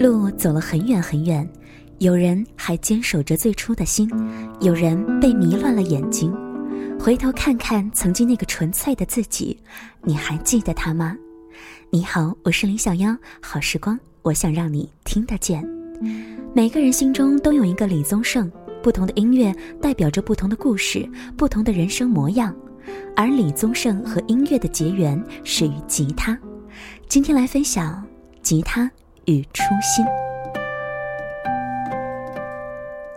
路走了很远很远，有人还坚守着最初的心，有人被迷乱了眼睛。回头看看曾经那个纯粹的自己，你还记得他吗？你好，我是林小妖，好时光，我想让你听得见。每个人心中都有一个李宗盛，不同的音乐代表着不同的故事，不同的人生模样。而李宗盛和音乐的结缘始于吉他。今天来分享吉他与初心。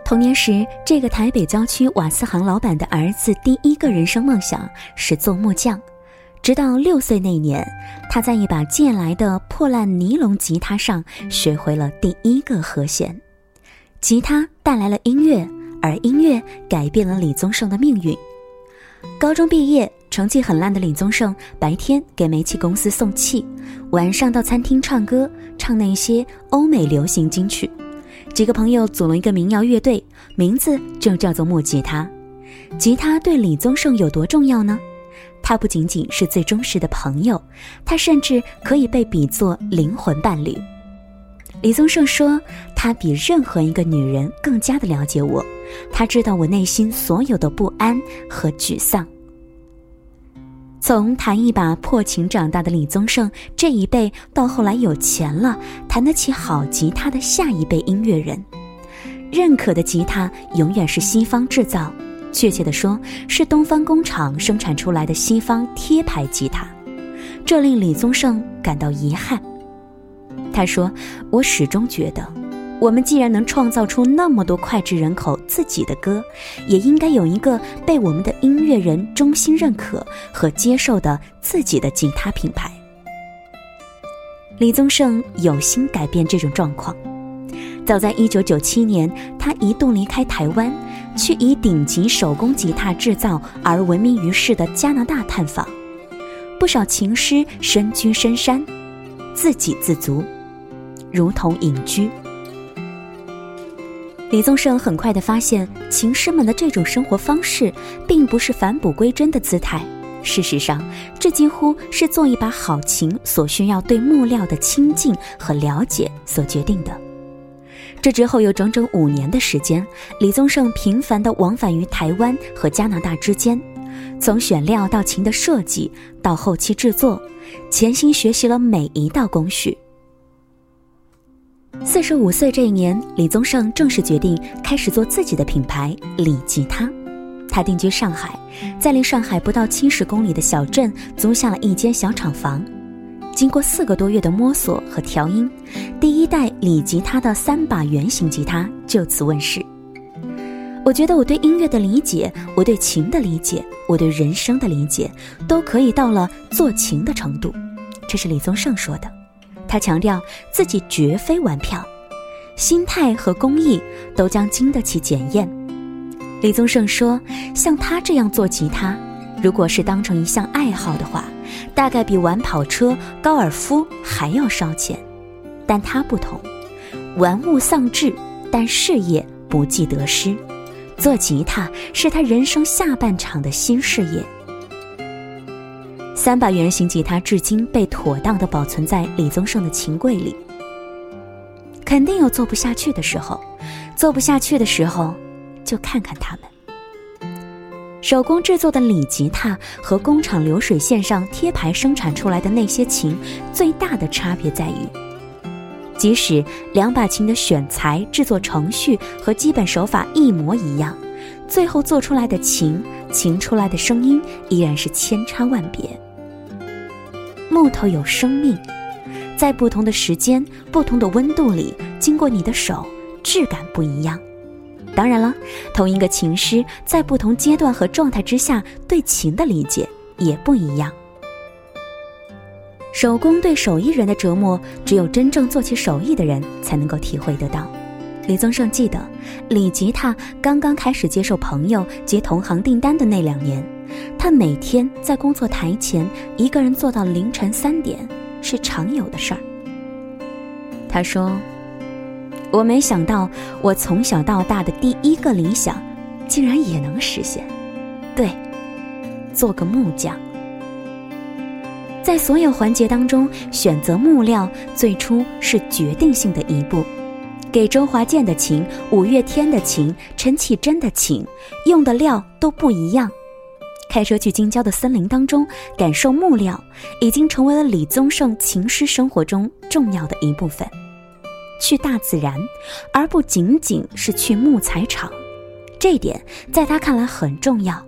童年时，这个台北郊区瓦斯行老板的儿子第一个人生梦想是做木匠。直到六岁那年，他在一把借来的破烂尼龙吉他上学会了第一个和弦。吉他带来了音乐，而音乐改变了李宗盛的命运。高中毕业，成绩很烂的李宗盛白天给煤气公司送气，晚上到餐厅唱歌，唱那些欧美流行金曲。几个朋友组了一个民谣乐队，名字就叫做木吉他。吉他对李宗盛有多重要呢？他不仅仅是最忠实的朋友，他甚至可以被比作灵魂伴侣。李宗盛说：“他比任何一个女人更加的了解我，他知道我内心所有的不安和沮丧。”从弹一把破琴长大的李宗盛这一辈，到后来有钱了，弹得起好吉他的下一辈音乐人，认可的吉他永远是西方制造，确切的说，是东方工厂生产出来的西方贴牌吉他，这令李宗盛感到遗憾。他说：“我始终觉得。”我们既然能创造出那么多脍炙人口自己的歌，也应该有一个被我们的音乐人衷心认可和接受的自己的吉他品牌。李宗盛有心改变这种状况。早在1997年，他一度离开台湾，去以顶级手工吉他制造而闻名于世的加拿大探访。不少琴师身居深山，自给自足，如同隐居。李宗盛很快地发现，琴师们的这种生活方式并不是返璞归真的姿态。事实上，这几乎是做一把好琴所需要对木料的亲近和了解所决定的。这之后有整整五年的时间，李宗盛频繁地往返于台湾和加拿大之间，从选料到琴的设计到后期制作，潜心学习了每一道工序。四十五岁这一年，李宗盛正式决定开始做自己的品牌李吉他。他定居上海，在离上海不到七十公里的小镇租下了一间小厂房。经过四个多月的摸索和调音，第一代李吉他的三把圆形吉他就此问世。我觉得我对音乐的理解，我对琴的理解，我对人生的理解，都可以到了做琴的程度。这是李宗盛说的。他强调自己绝非玩票，心态和工艺都将经得起检验。李宗盛说：“像他这样做吉他，如果是当成一项爱好的话，大概比玩跑车、高尔夫还要烧钱。但他不同，玩物丧志，但事业不计得失。做吉他是他人生下半场的新事业。”三把圆形吉他至今被妥当的保存在李宗盛的琴柜里。肯定有做不下去的时候，做不下去的时候，就看看他们。手工制作的李吉他和工厂流水线上贴牌生产出来的那些琴，最大的差别在于，即使两把琴的选材、制作程序和基本手法一模一样，最后做出来的琴，琴出来的声音依然是千差万别。木头有生命，在不同的时间、不同的温度里，经过你的手，质感不一样。当然了，同一个琴师在不同阶段和状态之下，对琴的理解也不一样。手工对手艺人的折磨，只有真正做起手艺的人才能够体会得到。李宗盛记得，李吉他刚刚开始接受朋友及同行订单的那两年。他每天在工作台前一个人坐到凌晨三点，是常有的事儿。他说：“我没想到，我从小到大的第一个理想，竟然也能实现。对，做个木匠。”在所有环节当中，选择木料最初是决定性的一步。给周华健的琴、五月天的琴、陈绮贞的琴，用的料都不一样。开车去京郊的森林当中，感受木料，已经成为了李宗盛琴师生活中重要的一部分。去大自然，而不仅仅是去木材厂，这点在他看来很重要。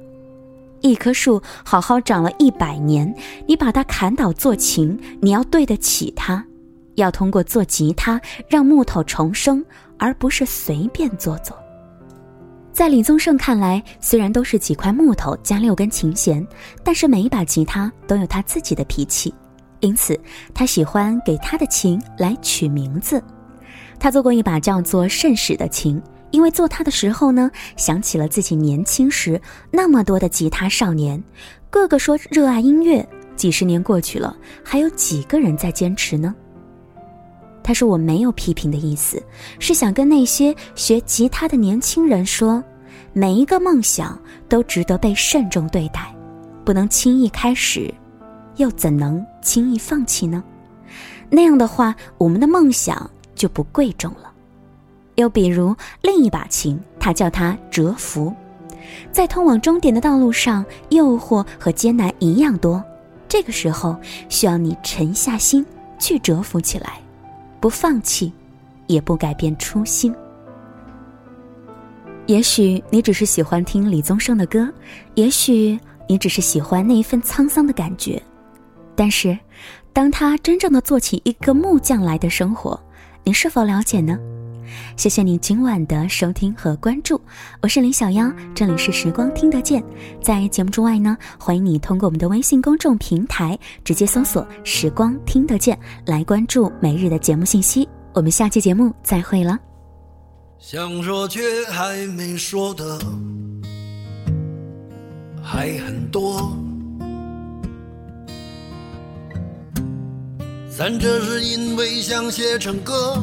一棵树好好长了一百年，你把它砍倒做琴，你要对得起它，要通过做吉他让木头重生，而不是随便做做。在李宗盛看来，虽然都是几块木头加六根琴弦，但是每一把吉他都有他自己的脾气，因此他喜欢给他的琴来取名字。他做过一把叫做“圣使”的琴。因为做它的时候呢，想起了自己年轻时那么多的吉他少年，个个说热爱音乐。几十年过去了，还有几个人在坚持呢？他说：“我没有批评的意思，是想跟那些学吉他的年轻人说，每一个梦想都值得被慎重对待，不能轻易开始，又怎能轻易放弃呢？那样的话，我们的梦想就不贵重了。”又比如另一把琴，他叫它蛰伏，在通往终点的道路上，诱惑和艰难一样多。这个时候，需要你沉下心去蛰伏起来，不放弃，也不改变初心。也许你只是喜欢听李宗盛的歌，也许你只是喜欢那一份沧桑的感觉，但是，当他真正的做起一个木匠来的生活，你是否了解呢？谢谢你今晚的收听和关注，我是林小妖，这里是时光听得见。在节目之外呢，欢迎你通过我们的微信公众平台直接搜索“时光听得见”来关注每日的节目信息。我们下期节目再会了。想说却还没说的还很多，咱这是因为想写成歌。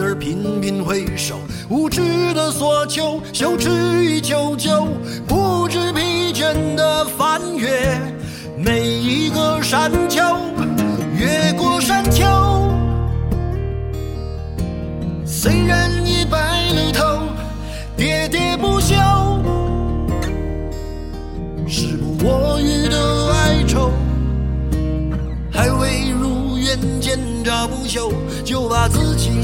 而频频回首，无知的索求，羞耻与求救，不知疲倦的翻越每一个山丘，越过山丘。虽然已白了头，喋喋不休，时不我予的哀愁，还未如愿见着不朽。就把自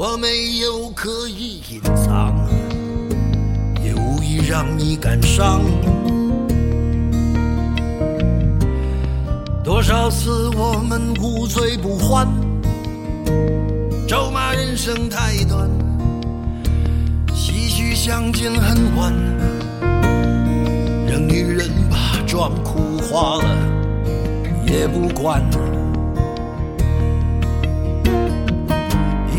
我没有刻意隐藏，也无意让你感伤。多少次我们无醉不欢，咒骂人生太短，唏嘘相见恨晚，让女人把妆哭花了也不管。